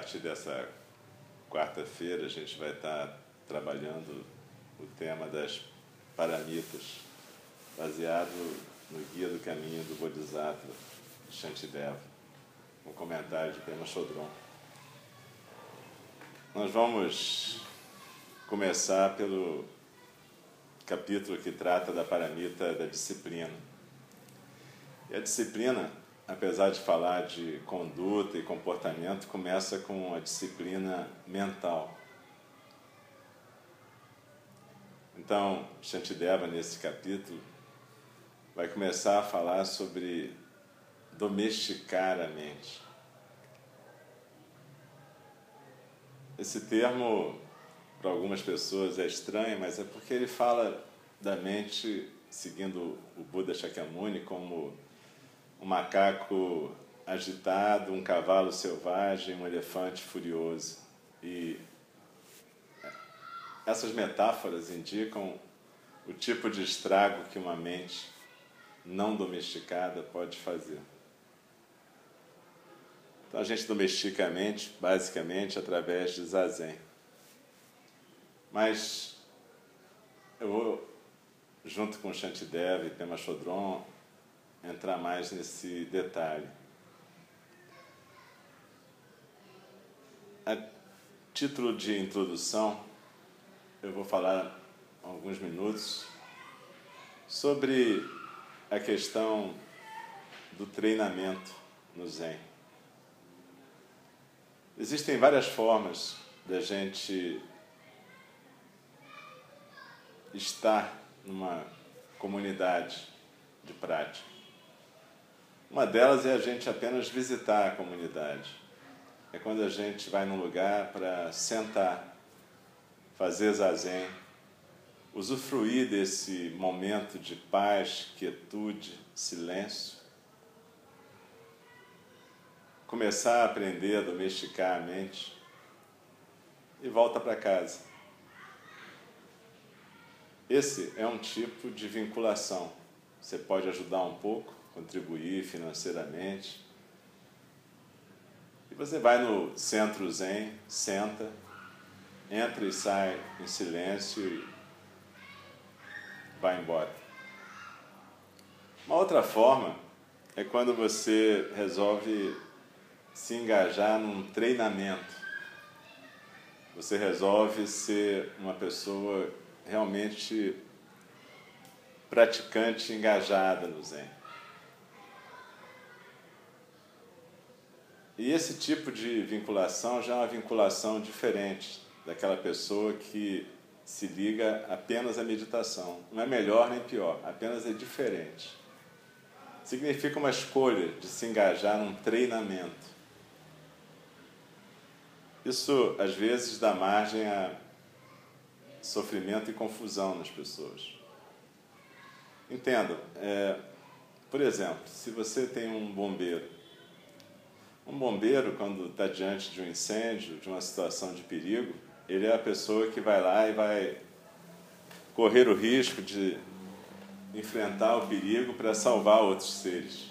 Partir dessa quarta-feira, a gente vai estar trabalhando o tema das paramitas, baseado no Guia do Caminho do Bodhisattva, de Shantideva, um comentário de Pema Chodron. Nós vamos começar pelo capítulo que trata da paramita da disciplina. E a disciplina apesar de falar de conduta e comportamento, começa com a disciplina mental. Então, Shantideva, nesse capítulo, vai começar a falar sobre domesticar a mente. Esse termo, para algumas pessoas, é estranho, mas é porque ele fala da mente, seguindo o Buda Shakyamuni, como um macaco agitado, um cavalo selvagem, um elefante furioso. E essas metáforas indicam o tipo de estrago que uma mente não domesticada pode fazer. Então a gente domestica a mente basicamente através de zazen. Mas eu vou, junto com Shantideva e Pema Chodron, entrar mais nesse detalhe. A título de introdução, eu vou falar alguns minutos sobre a questão do treinamento no Zen. Existem várias formas da gente estar numa comunidade de prática. Uma delas é a gente apenas visitar a comunidade. É quando a gente vai num lugar para sentar, fazer zazen, usufruir desse momento de paz, quietude, silêncio. Começar a aprender a domesticar a mente e volta para casa. Esse é um tipo de vinculação. Você pode ajudar um pouco, contribuir financeiramente. E você vai no centro Zen, senta, entra e sai em silêncio e vai embora. Uma outra forma é quando você resolve se engajar num treinamento. Você resolve ser uma pessoa realmente praticante engajada no Zen. E esse tipo de vinculação já é uma vinculação diferente daquela pessoa que se liga apenas à meditação. Não é melhor nem pior, apenas é diferente. Significa uma escolha de se engajar num treinamento. Isso às vezes dá margem a sofrimento e confusão nas pessoas. Entendam, é, por exemplo, se você tem um bombeiro um bombeiro, quando está diante de um incêndio, de uma situação de perigo, ele é a pessoa que vai lá e vai correr o risco de enfrentar o perigo para salvar outros seres.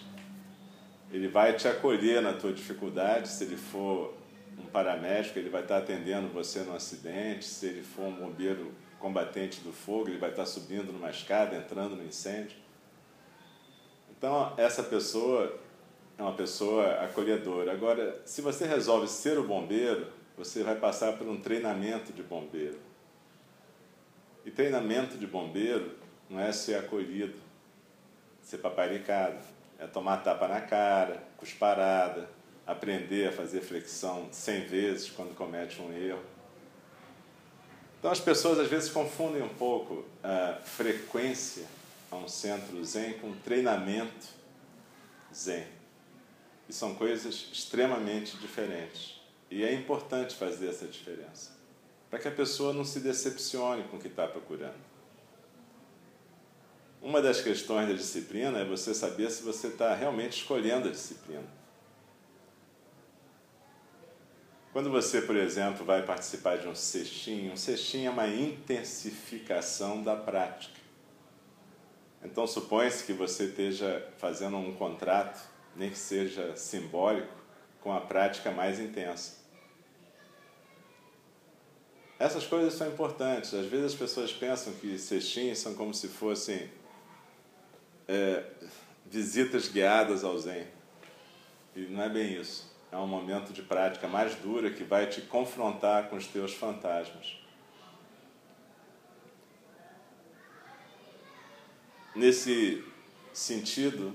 Ele vai te acolher na tua dificuldade, se ele for um paramédico, ele vai estar atendendo você no acidente, se ele for um bombeiro combatente do fogo, ele vai estar subindo numa escada, entrando no incêndio. Então, essa pessoa é uma pessoa acolhedora. Agora, se você resolve ser o bombeiro, você vai passar por um treinamento de bombeiro. E treinamento de bombeiro não é ser acolhido, ser paparicado. É tomar tapa na cara, cusparada, aprender a fazer flexão cem vezes quando comete um erro. Então as pessoas às vezes confundem um pouco a frequência a um centro zen com treinamento zen. E são coisas extremamente diferentes. E é importante fazer essa diferença, para que a pessoa não se decepcione com o que está procurando. Uma das questões da disciplina é você saber se você está realmente escolhendo a disciplina. Quando você, por exemplo, vai participar de um cestinho, um cestinho é uma intensificação da prática. Então, supõe-se que você esteja fazendo um contrato, nem que seja simbólico, com a prática mais intensa. Essas coisas são importantes. Às vezes as pessoas pensam que cestinhos são como se fossem é, visitas guiadas ao Zen. E não é bem isso. É um momento de prática mais dura que vai te confrontar com os teus fantasmas. Nesse sentido,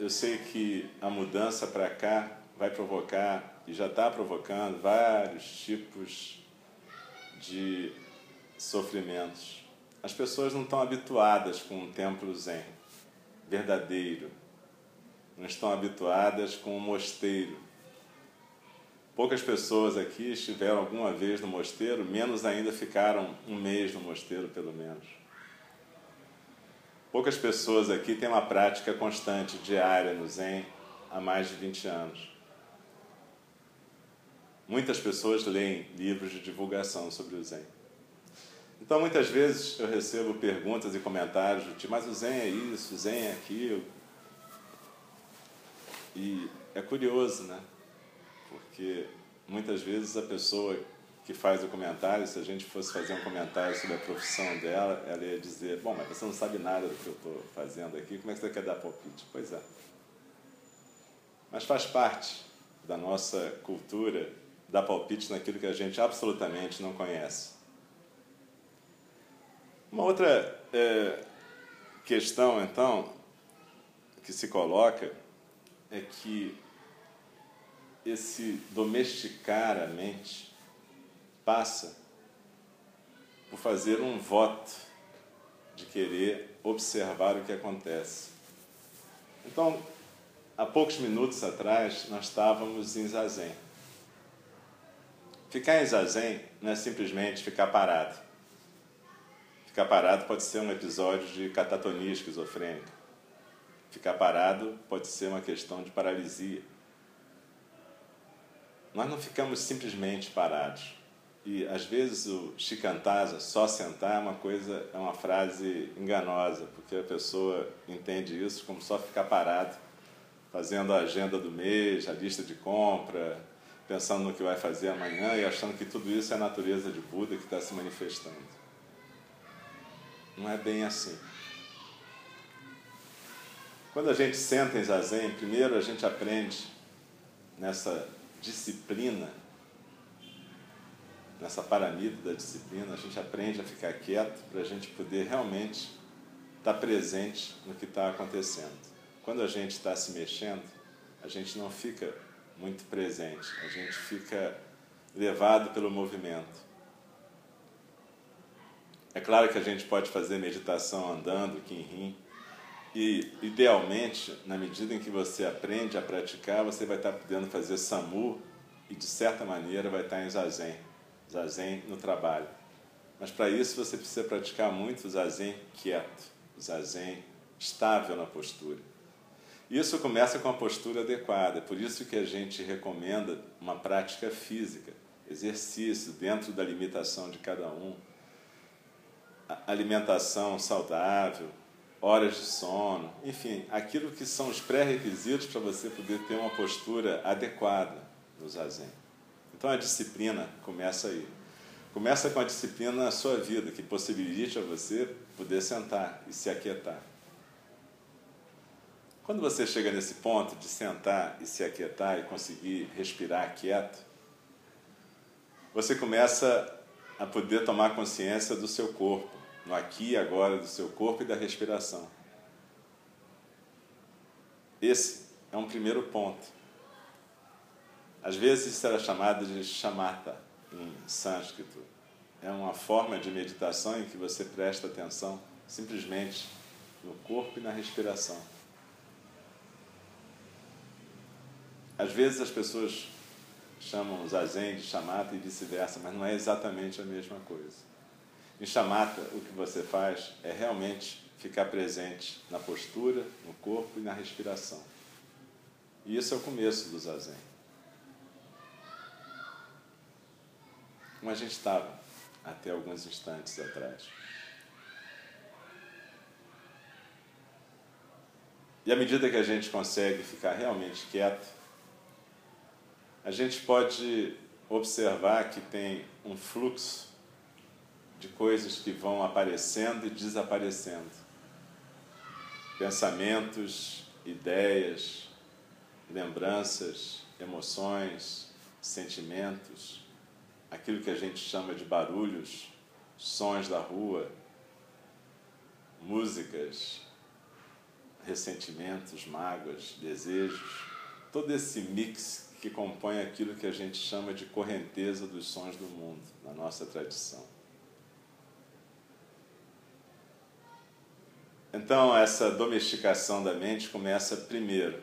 eu sei que a mudança para cá vai provocar, e já está provocando, vários tipos de sofrimentos as pessoas não estão habituadas com um templo zen verdadeiro, não estão habituadas com um mosteiro. Poucas pessoas aqui estiveram alguma vez no mosteiro, menos ainda ficaram um mês no mosteiro, pelo menos. Poucas pessoas aqui têm uma prática constante, diária no Zen, há mais de 20 anos. Muitas pessoas leem livros de divulgação sobre o Zen. Então, muitas vezes eu recebo perguntas e comentários do tipo, mas o Zen é isso, o Zen é aquilo. E é curioso, né? Porque muitas vezes a pessoa que faz o comentário, se a gente fosse fazer um comentário sobre a profissão dela, ela ia dizer: Bom, mas você não sabe nada do que eu estou fazendo aqui, como é que você quer dar palpite? Pois é. Mas faz parte da nossa cultura dar palpite naquilo que a gente absolutamente não conhece. Uma outra é, questão, então, que se coloca é que esse domesticar a mente passa por fazer um voto de querer observar o que acontece. Então, há poucos minutos atrás, nós estávamos em zazen. Ficar em zazen não é simplesmente ficar parado. Ficar parado pode ser um episódio de catatonia esquizofrênica. Ficar parado pode ser uma questão de paralisia. Nós não ficamos simplesmente parados. E às vezes o shikantaza, só sentar, é uma coisa, é uma frase enganosa, porque a pessoa entende isso como só ficar parado, fazendo a agenda do mês, a lista de compra, pensando no que vai fazer amanhã e achando que tudo isso é a natureza de Buda que está se manifestando. Não é bem assim. Quando a gente senta em zazen, primeiro a gente aprende nessa disciplina, nessa paramida da disciplina, a gente aprende a ficar quieto para a gente poder realmente estar presente no que está acontecendo. Quando a gente está se mexendo, a gente não fica muito presente, a gente fica levado pelo movimento. É claro que a gente pode fazer meditação andando, Kinrin, e idealmente, na medida em que você aprende a praticar, você vai estar podendo fazer SAMU e de certa maneira vai estar em Zazen, Zazen no trabalho. Mas para isso você precisa praticar muito o Zazen quieto, o Zazen estável na postura. Isso começa com a postura adequada, por isso que a gente recomenda uma prática física, exercício dentro da limitação de cada um alimentação saudável, horas de sono, enfim, aquilo que são os pré-requisitos para você poder ter uma postura adequada no zazen. Então a disciplina começa aí. Começa com a disciplina na sua vida, que possibilite a você poder sentar e se aquietar. Quando você chega nesse ponto de sentar e se aquietar e conseguir respirar quieto, você começa a poder tomar consciência do seu corpo no aqui e agora do seu corpo e da respiração. Esse é um primeiro ponto. Às vezes isso era chamado de shamatha em sânscrito. É uma forma de meditação em que você presta atenção simplesmente no corpo e na respiração. Às vezes as pessoas chamam zazen de chamata e vice-versa, mas não é exatamente a mesma coisa. Em chamata, o que você faz é realmente ficar presente na postura, no corpo e na respiração. E isso é o começo do zazen. Como a gente estava até alguns instantes atrás. E à medida que a gente consegue ficar realmente quieto, a gente pode observar que tem um fluxo de coisas que vão aparecendo e desaparecendo. Pensamentos, ideias, lembranças, emoções, sentimentos, aquilo que a gente chama de barulhos, sons da rua, músicas, ressentimentos, mágoas, desejos, todo esse mix que compõe aquilo que a gente chama de correnteza dos sons do mundo, na nossa tradição. Então, essa domesticação da mente começa primeiro,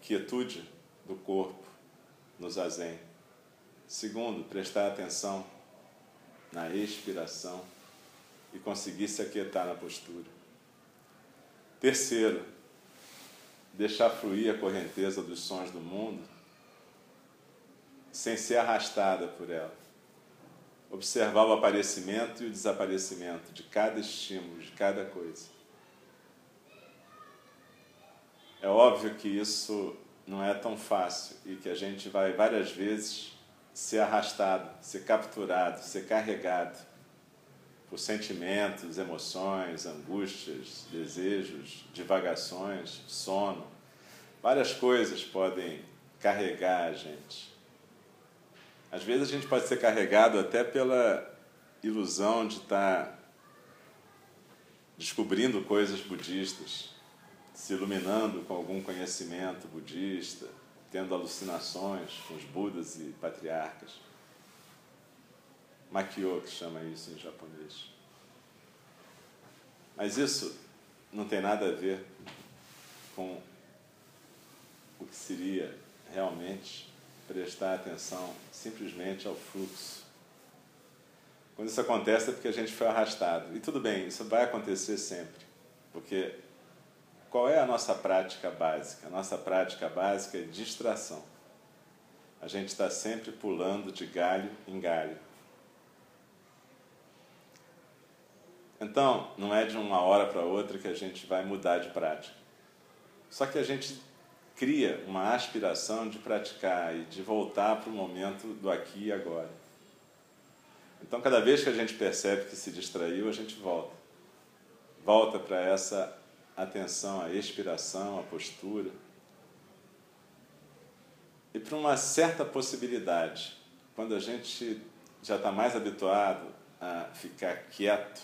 quietude do corpo no zazen. Segundo, prestar atenção na expiração e conseguir se aquietar na postura. Terceiro, deixar fluir a correnteza dos sons do mundo sem ser arrastada por ela. Observar o aparecimento e o desaparecimento de cada estímulo, de cada coisa. É óbvio que isso não é tão fácil e que a gente vai várias vezes ser arrastado, ser capturado, ser carregado por sentimentos, emoções, angústias, desejos, divagações, sono. Várias coisas podem carregar a gente. Às vezes a gente pode ser carregado até pela ilusão de estar descobrindo coisas budistas, se iluminando com algum conhecimento budista, tendo alucinações com os Budas e patriarcas. Makyo, que chama isso em japonês. Mas isso não tem nada a ver com o que seria realmente prestar atenção simplesmente ao fluxo. Quando isso acontece é porque a gente foi arrastado. E tudo bem, isso vai acontecer sempre. Porque qual é a nossa prática básica? A nossa prática básica é distração. A gente está sempre pulando de galho em galho. Então, não é de uma hora para outra que a gente vai mudar de prática. Só que a gente cria uma aspiração de praticar e de voltar para o momento do aqui e agora. Então, cada vez que a gente percebe que se distraiu, a gente volta. Volta para essa atenção à expiração, à postura. E para uma certa possibilidade, quando a gente já está mais habituado a ficar quieto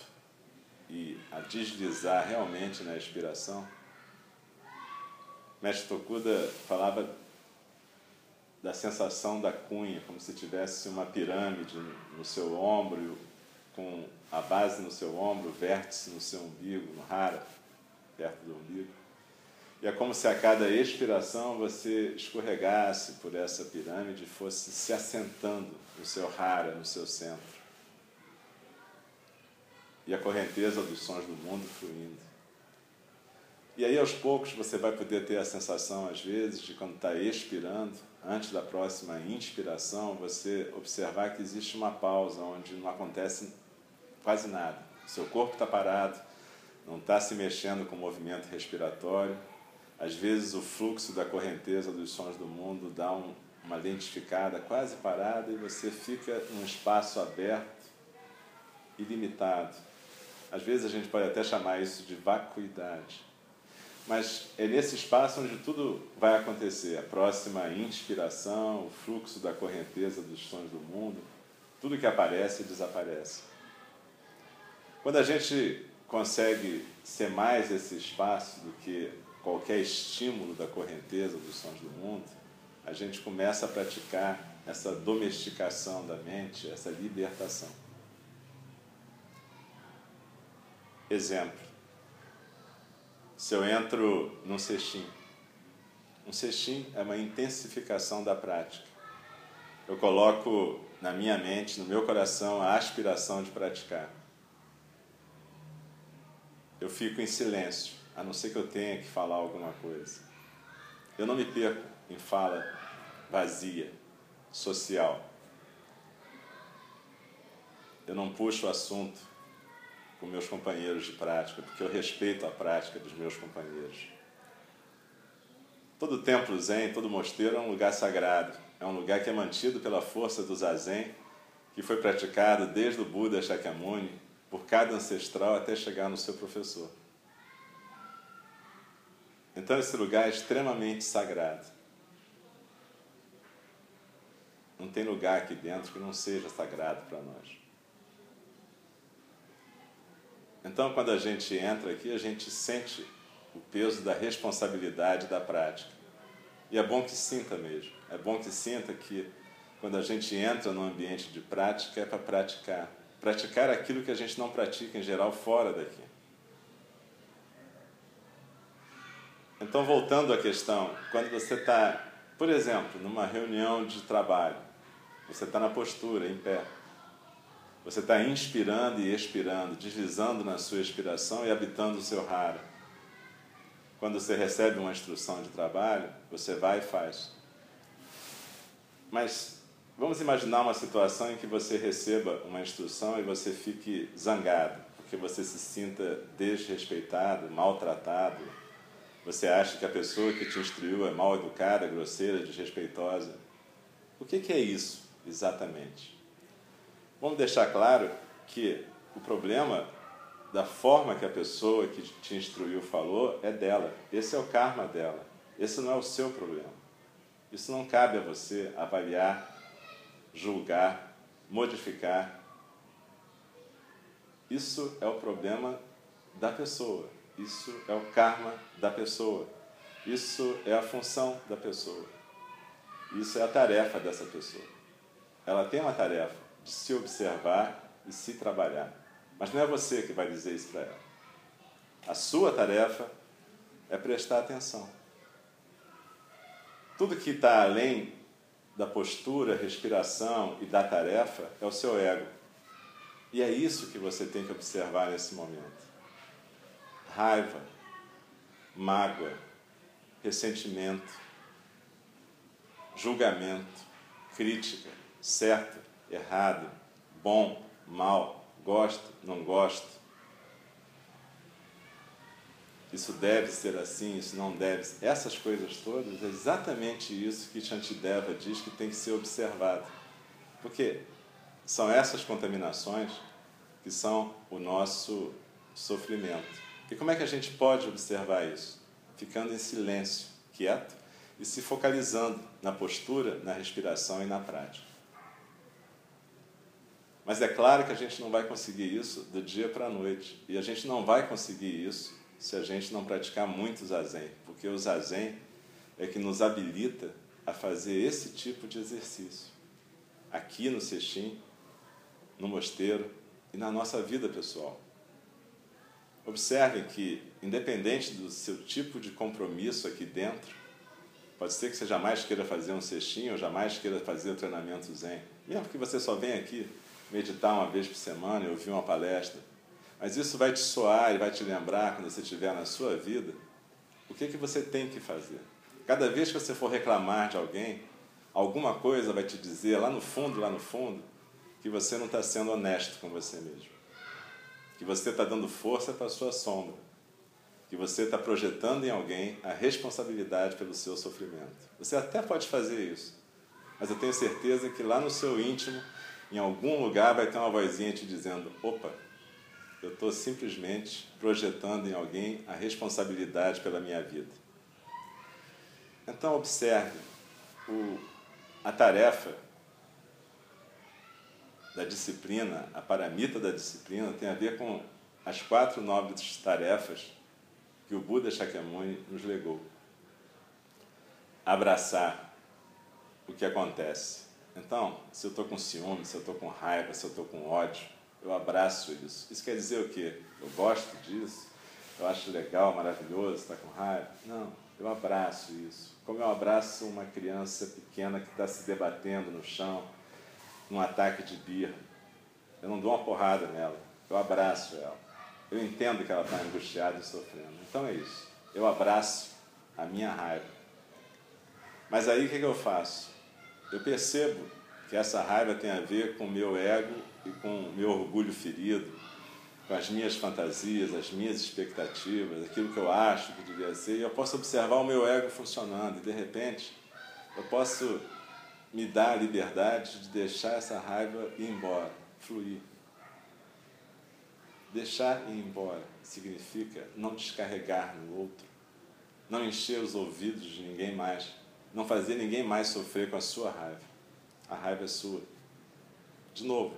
e a deslizar realmente na expiração, Mestre Tokuda falava da sensação da cunha, como se tivesse uma pirâmide no seu ombro, com a base no seu ombro, o vértice no seu umbigo, no hara, perto do umbigo. E é como se a cada expiração você escorregasse por essa pirâmide e fosse se assentando no seu hara, no seu centro. E a correnteza dos sons do mundo fluindo. E aí, aos poucos, você vai poder ter a sensação, às vezes, de quando está expirando, antes da próxima inspiração, você observar que existe uma pausa onde não acontece quase nada. seu corpo está parado, não está se mexendo com o movimento respiratório. Às vezes, o fluxo da correnteza dos sons do mundo dá um, uma lentificada quase parada e você fica num espaço aberto, ilimitado. Às vezes, a gente pode até chamar isso de vacuidade mas é nesse espaço onde tudo vai acontecer. A próxima inspiração, o fluxo da correnteza dos sons do mundo, tudo que aparece desaparece. Quando a gente consegue ser mais esse espaço do que qualquer estímulo da correnteza dos sons do mundo, a gente começa a praticar essa domesticação da mente, essa libertação. Exemplo se eu entro num cestinho Um sextim é uma intensificação da prática. Eu coloco na minha mente, no meu coração, a aspiração de praticar. Eu fico em silêncio, a não ser que eu tenha que falar alguma coisa. Eu não me perco em fala vazia, social. Eu não puxo o assunto com meus companheiros de prática, porque eu respeito a prática dos meus companheiros. Todo templo zen, todo mosteiro é um lugar sagrado. É um lugar que é mantido pela força do zazen, que foi praticado desde o Buda Shakyamuni, por cada ancestral até chegar no seu professor. Então esse lugar é extremamente sagrado. Não tem lugar aqui dentro que não seja sagrado para nós. Então, quando a gente entra aqui, a gente sente o peso da responsabilidade da prática. E é bom que sinta mesmo. É bom que sinta que quando a gente entra no ambiente de prática é para praticar. Praticar aquilo que a gente não pratica em geral fora daqui. Então, voltando à questão, quando você está, por exemplo, numa reunião de trabalho, você está na postura, em pé. Você está inspirando e expirando, deslizando na sua expiração e habitando o seu rara. Quando você recebe uma instrução de trabalho, você vai e faz. Mas vamos imaginar uma situação em que você receba uma instrução e você fique zangado, porque você se sinta desrespeitado, maltratado. Você acha que a pessoa que te instruiu é mal educada, grosseira, desrespeitosa. O que, é isso exatamente? Vamos deixar claro que o problema da forma que a pessoa que te instruiu falou é dela. Esse é o karma dela. Esse não é o seu problema. Isso não cabe a você avaliar, julgar, modificar. Isso é o problema da pessoa. Isso é o karma da pessoa. Isso é a função da pessoa. Isso é a tarefa dessa pessoa. Ela tem uma tarefa de se observar e se trabalhar. Mas não é você que vai dizer isso para ela. A sua tarefa é prestar atenção. Tudo que está além da postura, respiração e da tarefa é o seu ego. E é isso que você tem que observar nesse momento. Raiva, mágoa, ressentimento, julgamento, crítica, certo, errado, bom, mal, Gosto, não gosto. Isso deve ser assim, isso não deve. Essas coisas todas é exatamente isso que Shantideva diz que tem que ser observado. Porque são essas contaminações que são o nosso sofrimento. E como é que a gente pode observar isso? Ficando em silêncio, quieto e se focalizando na postura, na respiração e na prática. Mas é claro que a gente não vai conseguir isso do dia para a noite. E a gente não vai conseguir isso se a gente não praticar muito zazen, porque o zazen é que nos habilita a fazer esse tipo de exercício. Aqui no Sextim, no mosteiro e na nossa vida pessoal. Observem que, independente do seu tipo de compromisso aqui dentro, pode ser que você jamais queira fazer um cestinho ou jamais queira fazer o treinamento zen, mesmo que você só venha aqui meditar uma vez por semana e ouvir uma palestra. Mas isso vai te soar e vai te lembrar, quando você estiver na sua vida, o que, que você tem que fazer. Cada vez que você for reclamar de alguém, alguma coisa vai te dizer lá no fundo, lá no fundo, que você não está sendo honesto com você mesmo. Que você está dando força para a sua sombra. Que você está projetando em alguém a responsabilidade pelo seu sofrimento. Você até pode fazer isso, mas eu tenho certeza que lá no seu íntimo em algum lugar vai ter uma vozinha te dizendo: opa, eu estou simplesmente projetando em alguém a responsabilidade pela minha vida. Então, observe: o, a tarefa da disciplina, a paramita da disciplina, tem a ver com as quatro nobres tarefas que o Buda Shakyamuni nos legou. Abraçar o que acontece então, se eu estou com ciúme, se eu estou com raiva, se eu estou com ódio, eu abraço isso. Isso quer dizer o quê? Eu gosto disso? Eu acho legal, maravilhoso estar com raiva? Não, Eu abraço isso. Como eu abraço uma criança pequena que está se debatendo no chão, num ataque de birra. Eu não dou uma porrada nela, eu abraço ela. Eu entendo que ela está angustiada e sofrendo. Então é isso. Eu abraço a minha raiva. Mas aí o que, que eu faço? Eu percebo que essa raiva tem a ver com o meu ego e com meu orgulho ferido, com as minhas fantasias, as minhas expectativas, aquilo que eu acho que devia ser, e eu posso observar o meu ego funcionando, e de repente eu posso me dar a liberdade de deixar essa raiva ir embora, fluir. Deixar ir embora significa não descarregar no outro, não encher os ouvidos de ninguém mais, não fazer ninguém mais sofrer com a sua raiva. A raiva é sua. De novo,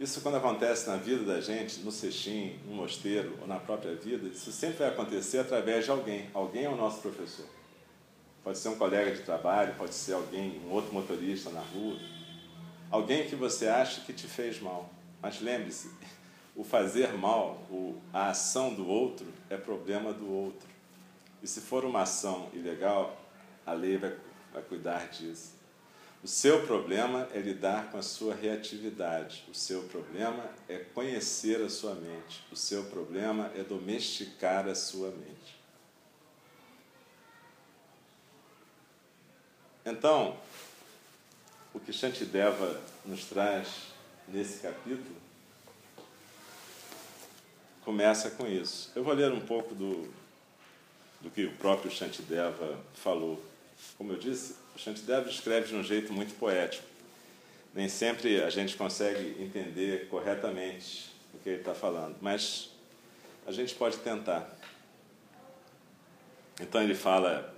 isso quando acontece na vida da gente, no cestim, no mosteiro ou na própria vida, isso sempre vai acontecer através de alguém. Alguém é o nosso professor. Pode ser um colega de trabalho, pode ser alguém, um outro motorista na rua. Alguém que você acha que te fez mal. Mas lembre-se, o fazer mal, a ação do outro, é problema do outro. E se for uma ação ilegal, a lei vai, vai cuidar disso. O seu problema é lidar com a sua reatividade. O seu problema é conhecer a sua mente. O seu problema é domesticar a sua mente. Então, o que Shantideva nos traz nesse capítulo começa com isso. Eu vou ler um pouco do, do que o próprio Shantideva falou. Como eu disse, Shantideva escreve de um jeito muito poético. Nem sempre a gente consegue entender corretamente o que ele está falando, mas a gente pode tentar. Então ele fala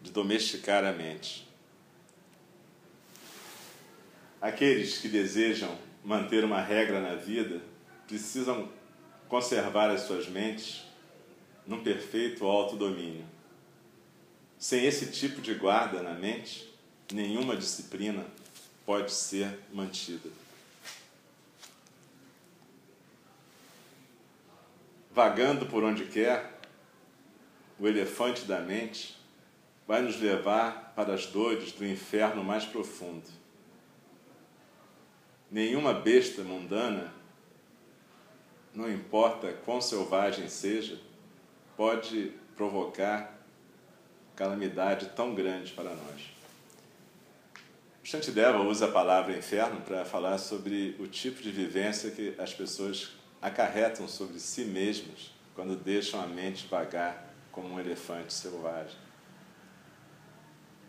de domesticar a mente. Aqueles que desejam manter uma regra na vida precisam conservar as suas mentes num perfeito autodomínio. Sem esse tipo de guarda na mente, nenhuma disciplina pode ser mantida. Vagando por onde quer, o elefante da mente vai nos levar para as dores do inferno mais profundo. Nenhuma besta mundana, não importa quão selvagem seja, pode provocar calamidade tão grande para nós. O Shantideva usa a palavra inferno para falar sobre o tipo de vivência que as pessoas acarretam sobre si mesmas quando deixam a mente vagar como um elefante selvagem.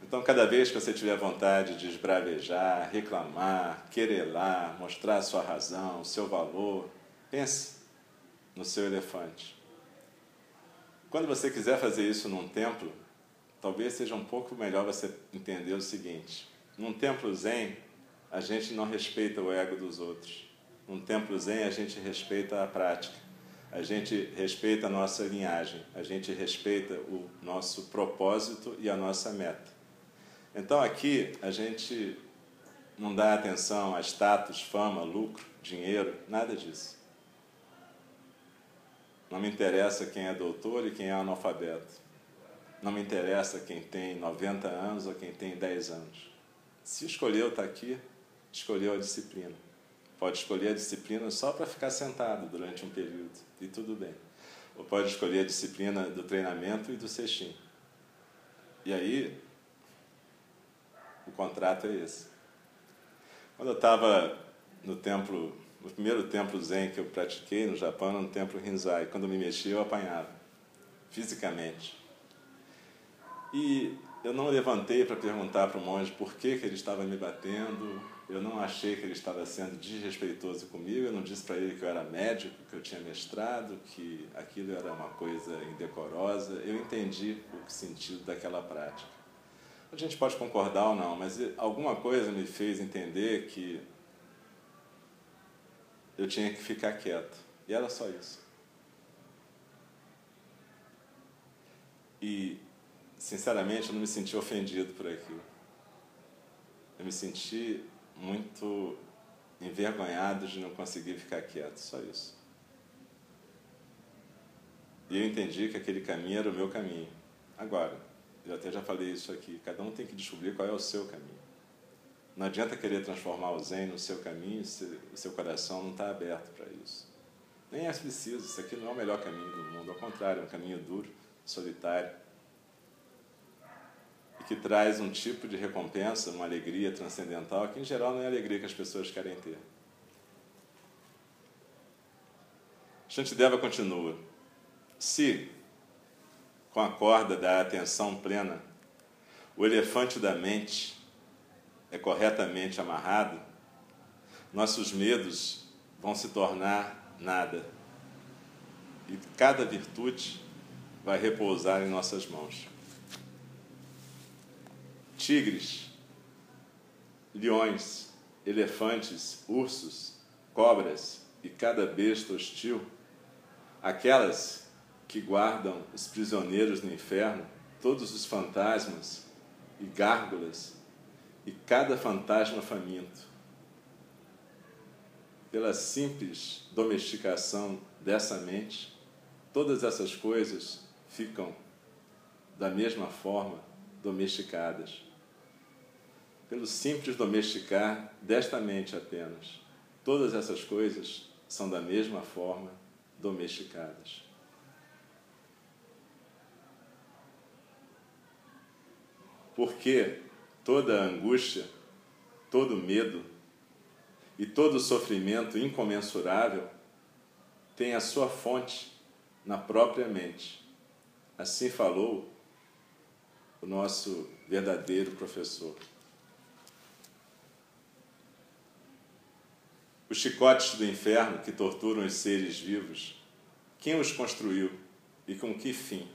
Então, cada vez que você tiver vontade de esbravejar, reclamar, querelar, mostrar sua razão, seu valor, pense no seu elefante. Quando você quiser fazer isso num templo, talvez seja um pouco melhor você entender o seguinte: num templo zen, a gente não respeita o ego dos outros. Num templo zen, a gente respeita a prática. A gente respeita a nossa linhagem, a gente respeita o nosso propósito e a nossa meta. Então aqui a gente não dá atenção a status, fama, lucro, dinheiro, nada disso. Não me interessa quem é doutor e quem é analfabeto. Não me interessa quem tem 90 anos ou quem tem 10 anos. Se escolheu estar aqui, escolheu a disciplina. Pode escolher a disciplina só para ficar sentado durante um período, e tudo bem. Ou pode escolher a disciplina do treinamento e do sextim. E aí, o contrato é esse. Quando eu estava no templo, no primeiro templo Zen que eu pratiquei no Japão, no templo Rinzai, quando eu me mexia eu apanhava, fisicamente. E eu não levantei para perguntar para o monge por que, que ele estava me batendo, eu não achei que ele estava sendo desrespeitoso comigo, eu não disse para ele que eu era médico, que eu tinha mestrado, que aquilo era uma coisa indecorosa. Eu entendi o sentido daquela prática. A gente pode concordar ou não, mas alguma coisa me fez entender que eu tinha que ficar quieto. E era só isso. E, sinceramente, eu não me senti ofendido por aquilo. Eu me senti muito envergonhado de não conseguir ficar quieto, só isso. E eu entendi que aquele caminho era o meu caminho. Agora, eu até já falei isso aqui, cada um tem que descobrir qual é o seu caminho. Não adianta querer transformar o Zen no seu caminho se o seu coração não está aberto para isso. Nem é preciso, isso aqui não é o melhor caminho do mundo, ao contrário, é um caminho duro, solitário, que traz um tipo de recompensa, uma alegria transcendental, que em geral não é a alegria que as pessoas querem ter. Shantideva continua. Se, com a corda da atenção plena, o elefante da mente é corretamente amarrado, nossos medos vão se tornar nada. E cada virtude vai repousar em nossas mãos. Tigres, leões, elefantes, ursos, cobras e cada besta hostil, aquelas que guardam os prisioneiros no inferno, todos os fantasmas e gárgulas e cada fantasma faminto. Pela simples domesticação dessa mente, todas essas coisas ficam da mesma forma domesticadas. Pelo simples domesticar desta mente apenas, todas essas coisas são da mesma forma domesticadas. Porque toda angústia, todo medo e todo sofrimento incomensurável tem a sua fonte na própria mente. Assim falou o nosso verdadeiro professor. Os chicotes do inferno que torturam os seres vivos, quem os construiu e com que fim?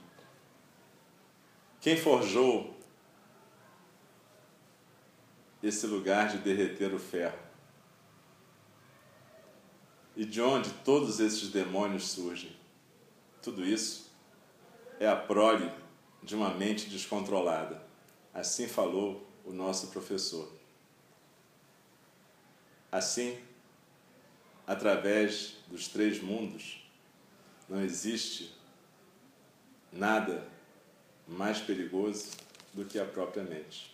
Quem forjou esse lugar de derreter o ferro. E de onde todos esses demônios surgem? Tudo isso é a prole de uma mente descontrolada. Assim falou o nosso professor. Assim, através dos três mundos, não existe nada mais perigoso do que a própria mente.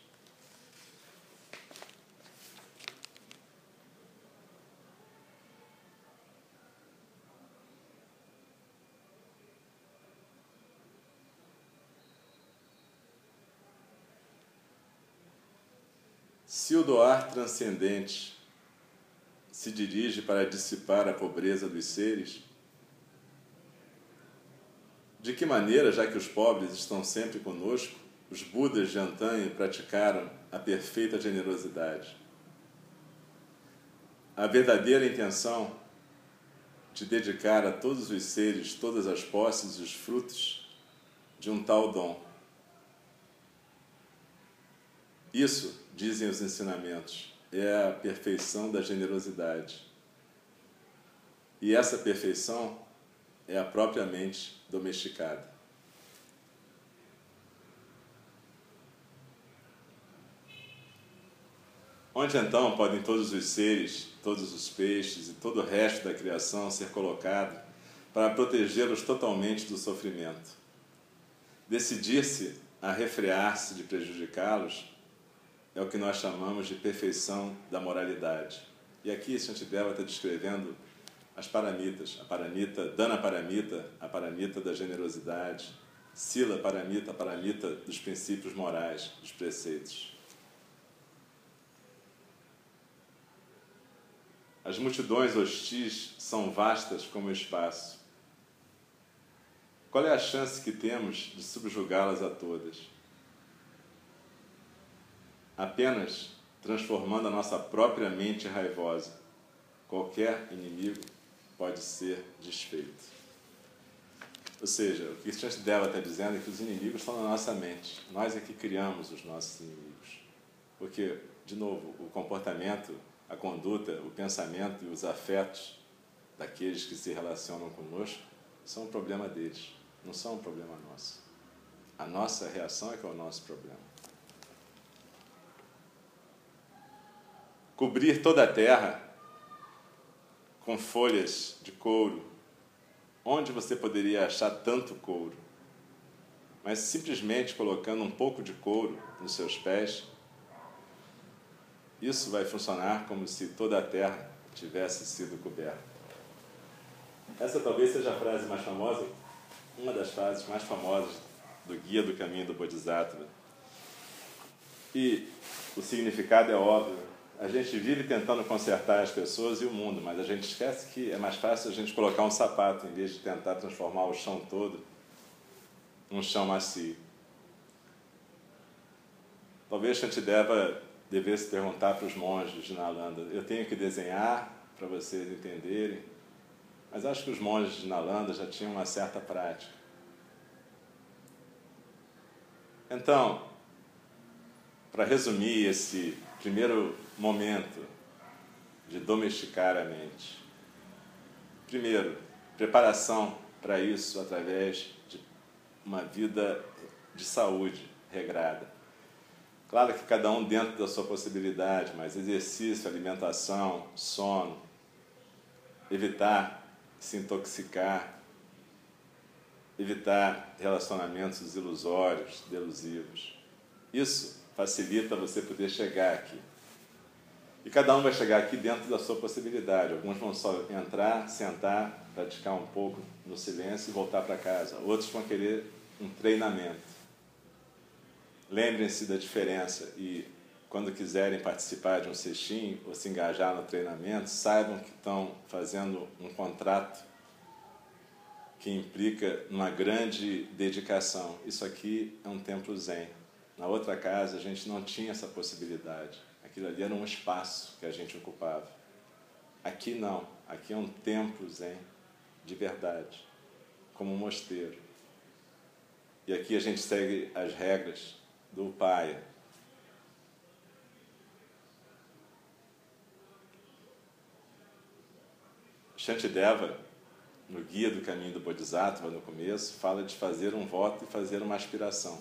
Se o doar transcendente se dirige para dissipar a pobreza dos seres, de que maneira, já que os pobres estão sempre conosco, os Budas de antanho praticaram a perfeita generosidade? A verdadeira intenção de dedicar a todos os seres todas as posses e os frutos de um tal dom. Isso dizem os ensinamentos, é a perfeição da generosidade. E essa perfeição é a própria mente domesticada. Onde então podem todos os seres, todos os peixes e todo o resto da criação ser colocado para protegê-los totalmente do sofrimento? Decidir-se a refrear-se de prejudicá-los é o que nós chamamos de perfeição da moralidade. E aqui Shantideva está descrevendo as paramitas, a paramita, Dana paramita, a paramita da generosidade, Sila paramita, a paramita dos princípios morais, dos preceitos. As multidões hostis são vastas como o espaço. Qual é a chance que temos de subjugá-las a todas? Apenas transformando a nossa própria mente raivosa. Qualquer inimigo pode ser desfeito. Ou seja, o que Christian Deva está dizendo é que os inimigos estão na nossa mente. Nós é que criamos os nossos inimigos. Porque, de novo, o comportamento, a conduta, o pensamento e os afetos daqueles que se relacionam conosco são um problema deles, não são um problema nosso. A nossa reação é que é o nosso problema. Cobrir toda a terra com folhas de couro. Onde você poderia achar tanto couro? mas simplesmente colocando um pouco de couro nos seus pés, isso vai funcionar como se toda a terra tivesse sido coberta. Essa talvez seja a frase mais famosa, uma das frases mais famosas do Guia do Caminho do Bodhisattva. E o significado é óbvio. A gente vive tentando consertar as pessoas e o mundo, mas a gente esquece que é mais fácil a gente colocar um sapato em vez de tentar transformar o chão todo num chão macio. Talvez Shantideva devesse perguntar para os monges de Nalanda: eu tenho que desenhar para vocês entenderem? Mas acho que os monges de Nalanda já tinham uma certa prática. Então, para resumir esse primeiro momento de domesticar a mente. Primeiro, preparação para isso através de uma vida de saúde regrada. Claro que cada um dentro da sua possibilidade, mas exercício, alimentação, sono, evitar se intoxicar, evitar relacionamentos ilusórios, delusivos. Isso facilita você poder chegar aqui. E cada um vai chegar aqui dentro da sua possibilidade. Alguns vão só entrar, sentar, praticar um pouco no silêncio e voltar para casa. Outros vão querer um treinamento. Lembrem-se da diferença e quando quiserem participar de um sextim ou se engajar no treinamento, saibam que estão fazendo um contrato que implica uma grande dedicação. Isso aqui é um templo zen. Na outra casa a gente não tinha essa possibilidade. Aquilo ali era um espaço que a gente ocupava. Aqui não. Aqui é um templo zen de verdade, como um mosteiro. E aqui a gente segue as regras do Upaya, Shantideva, no Guia do Caminho do Bodhisattva, no começo, fala de fazer um voto e fazer uma aspiração.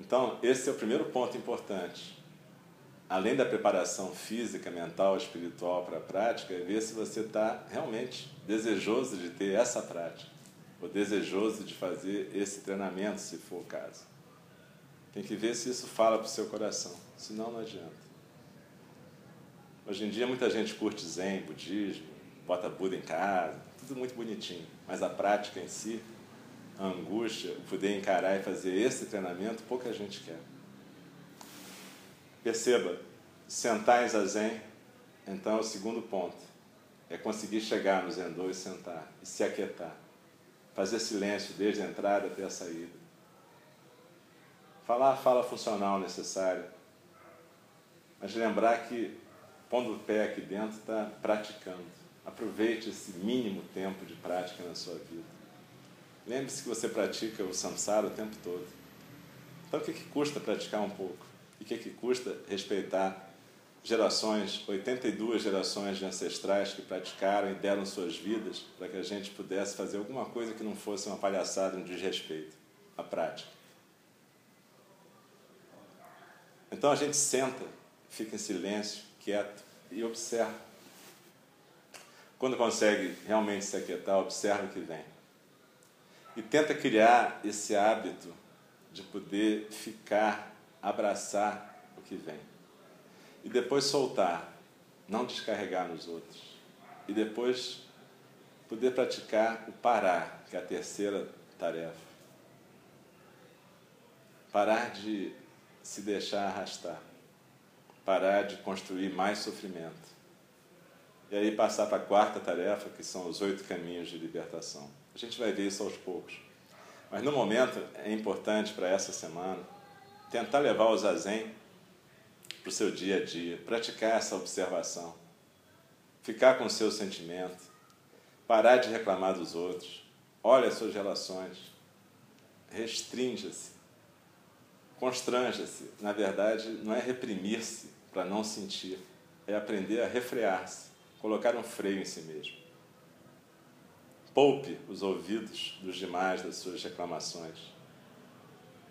Então, esse é o primeiro ponto importante. Além da preparação física, mental, espiritual para a prática, é ver se você está realmente desejoso de ter essa prática, ou desejoso de fazer esse treinamento, se for o caso. Tem que ver se isso fala para o seu coração, senão não adianta. Hoje em dia, muita gente curte Zen, budismo, bota Buda em casa, tudo muito bonitinho. Mas a prática em si, a angústia, poder encarar e fazer esse treinamento, pouca gente quer. Perceba, sentar em zazen, então é o segundo ponto. É conseguir chegar no Zendô e sentar, e se aquietar. Fazer silêncio desde a entrada até a saída. Falar a fala funcional necessária. Mas lembrar que, pondo o pé aqui dentro, está praticando Aproveite esse mínimo tempo de prática na sua vida. Lembre-se que você pratica o samsara o tempo todo. Então, o que, que custa praticar um pouco? O que, que custa respeitar gerações, 82 gerações de ancestrais que praticaram e deram suas vidas para que a gente pudesse fazer alguma coisa que não fosse uma palhaçada, um desrespeito à prática. Então a gente senta, fica em silêncio, quieto e observa. Quando consegue realmente se aquietar, observa o que vem. E tenta criar esse hábito de poder ficar, abraçar o que vem. E depois soltar, não descarregar nos outros. E depois poder praticar o parar, que é a terceira tarefa. Parar de se deixar arrastar. Parar de construir mais sofrimento e aí passar para a quarta tarefa, que são os oito caminhos de libertação. A gente vai ver isso aos poucos. Mas no momento é importante para essa semana tentar levar o zazen para o seu dia a dia, praticar essa observação, ficar com o seu sentimento, parar de reclamar dos outros, olha as suas relações, restrinja-se, constranja-se. Na verdade, não é reprimir-se para não sentir, é aprender a refrear-se colocar um freio em si mesmo. Poupe os ouvidos dos demais das suas reclamações.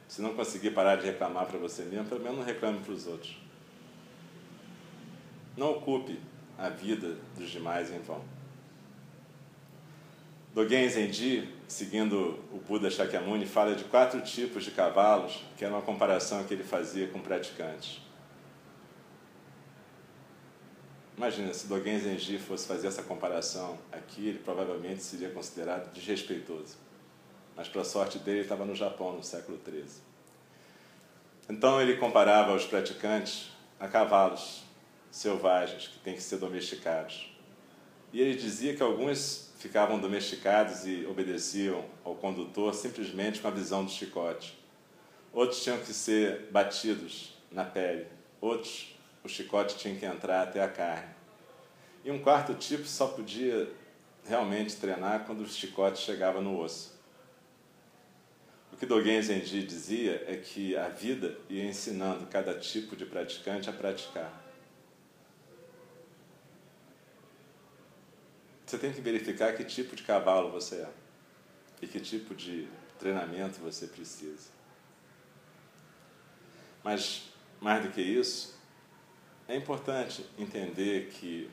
Se não conseguir parar de reclamar para você mesmo, pelo menos não reclame para os outros. Não ocupe a vida dos demais em vão. Dogen Zenji, seguindo o Buda Shakyamuni, fala de quatro tipos de cavalos, que era uma comparação que ele fazia com praticantes. Imagina, se Dogen Zenji fosse fazer essa comparação aqui, ele provavelmente seria considerado desrespeitoso. Mas, para sorte dele, ele estava no Japão, no século XIII. Então, ele comparava os praticantes a cavalos selvagens que têm que ser domesticados. E ele dizia que alguns ficavam domesticados e obedeciam ao condutor simplesmente com a visão do chicote. Outros tinham que ser batidos na pele. Outros o chicote tinha que entrar até a carne. E um quarto tipo só podia realmente treinar quando o chicote chegava no osso. O que Dogen Zenji dizia é que a vida ia ensinando cada tipo de praticante a praticar. Você tem que verificar que tipo de cavalo você é e que tipo de treinamento você precisa. Mas, mais do que isso, é importante entender que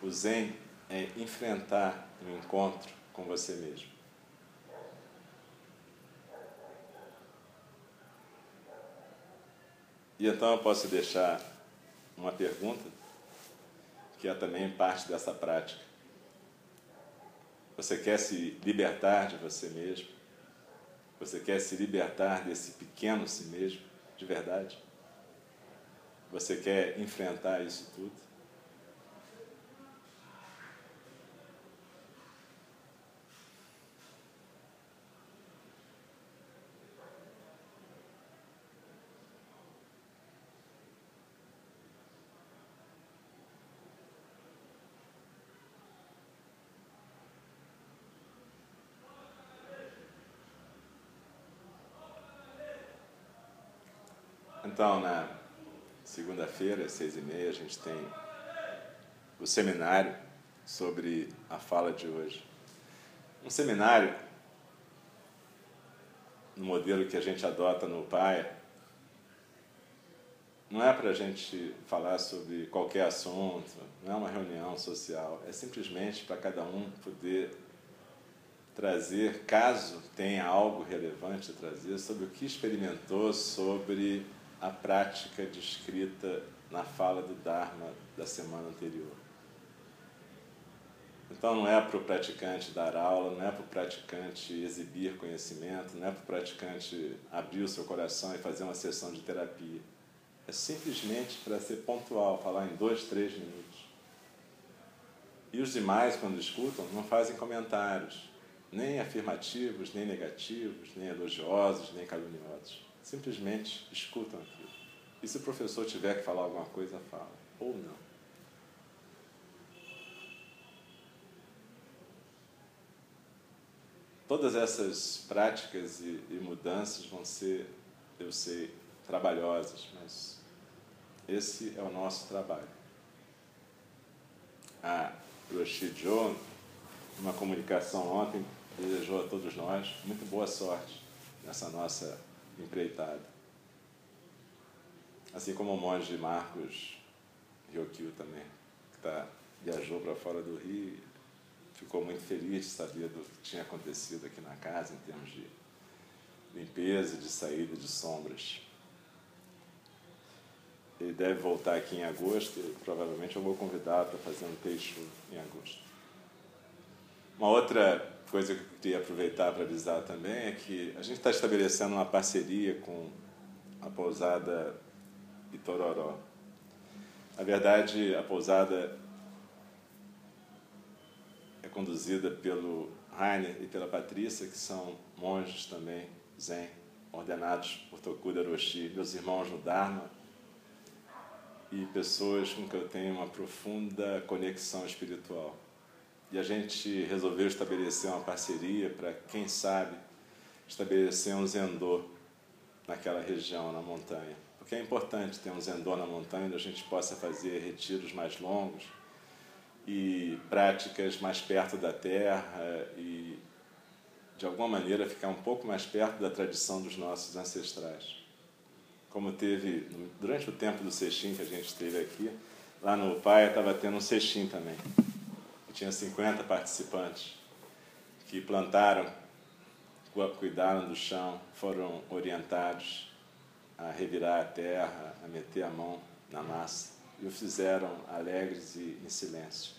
o Zen é enfrentar um encontro com você mesmo. E então eu posso deixar uma pergunta, que é também parte dessa prática. Você quer se libertar de você mesmo? Você quer se libertar desse pequeno si mesmo, de verdade? Você quer enfrentar isso tudo? Então, na Segunda-feira, às seis e meia, a gente tem o seminário sobre a fala de hoje. Um seminário, no modelo que a gente adota no PAI, não é para a gente falar sobre qualquer assunto, não é uma reunião social, é simplesmente para cada um poder trazer, caso tenha algo relevante a trazer, sobre o que experimentou sobre a prática descrita na fala do Dharma da semana anterior. Então não é para o praticante dar aula, não é para o praticante exibir conhecimento, não é para o praticante abrir o seu coração e fazer uma sessão de terapia. É simplesmente para ser pontual, falar em dois, três minutos. E os demais, quando escutam, não fazem comentários, nem afirmativos, nem negativos, nem elogiosos, nem caluniosos simplesmente escutam aquilo. E se o professor tiver que falar alguma coisa, fala. Ou não. Todas essas práticas e, e mudanças vão ser, eu sei, trabalhosas, mas esse é o nosso trabalho. A Roshi Jo, numa comunicação ontem, desejou a todos nós muito boa sorte nessa nossa empreitada. Assim como o monge Marcos Ryokyu também, que tá, viajou para fora do Rio, ficou muito feliz de saber do que tinha acontecido aqui na casa em termos de limpeza, de saída de sombras. Ele deve voltar aqui em agosto e provavelmente eu vou convidá-lo para fazer um texto em agosto. Uma outra coisa que eu queria aproveitar para avisar também é que a gente está estabelecendo uma parceria com a pousada Itororó. Na verdade, a pousada é conduzida pelo Rainer e pela Patrícia, que são monges também, zen, ordenados por Tokuda Roshi, meus irmãos no Dharma, e pessoas com que eu tenho uma profunda conexão espiritual. E a gente resolveu estabelecer uma parceria para, quem sabe, estabelecer um zendô naquela região, na montanha. Porque é importante ter um zendô na montanha onde a gente possa fazer retiros mais longos e práticas mais perto da terra e, de alguma maneira, ficar um pouco mais perto da tradição dos nossos ancestrais. Como teve, durante o tempo do Sextim que a gente teve aqui, lá no Pai estava tendo um Sextim também tinha 50 participantes que plantaram, cuidaram do chão, foram orientados a revirar a terra, a meter a mão na massa e o fizeram alegres e em silêncio.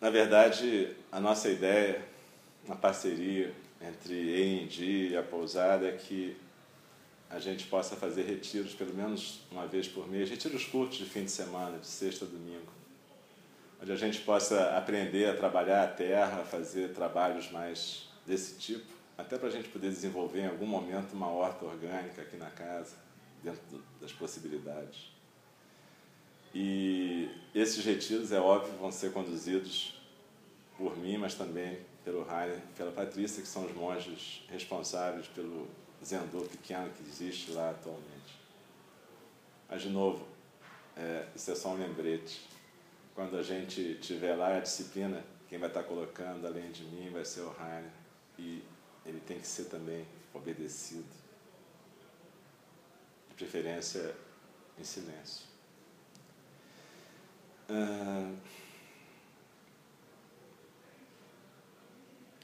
Na verdade, a nossa ideia, uma parceria entre END e a pousada, é que a gente possa fazer retiros pelo menos uma vez por mês, retiros curtos de fim de semana, de sexta a domingo, onde a gente possa aprender a trabalhar a terra, fazer trabalhos mais desse tipo, até para a gente poder desenvolver em algum momento uma horta orgânica aqui na casa, dentro das possibilidades. E esses retiros, é óbvio, vão ser conduzidos por mim, mas também pelo Rainer e pela Patrícia, que são os monges responsáveis pelo zendô pequeno que existe lá atualmente. Mas, de novo, é, isso é só um lembrete. Quando a gente tiver lá a disciplina, quem vai estar colocando além de mim vai ser o Rainer. E ele tem que ser também obedecido. De preferência em silêncio.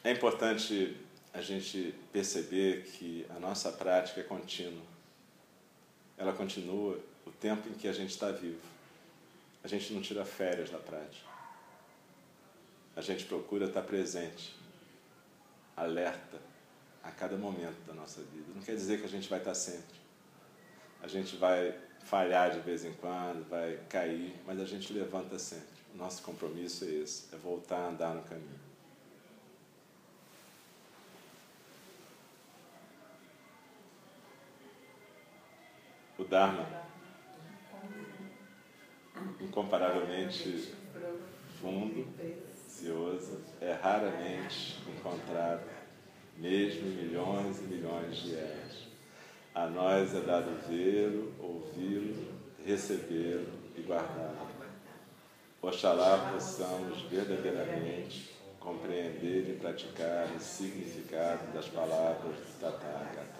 é importante a gente perceber que a nossa prática é contínua. Ela continua o tempo em que a gente está vivo. A gente não tira férias da prática. A gente procura estar presente, alerta a cada momento da nossa vida. Não quer dizer que a gente vai estar sempre. A gente vai falhar de vez em quando, vai cair, mas a gente levanta sempre. O nosso compromisso é esse, é voltar a andar no caminho. Dharma, incomparavelmente fundo, precioso, é raramente encontrado, mesmo milhões e milhões de eras. A nós é dado vê-lo, ouvi-lo, recebê-lo e guardá-lo. Oxalá possamos verdadeiramente compreender e praticar o significado das palavras do Tathagata.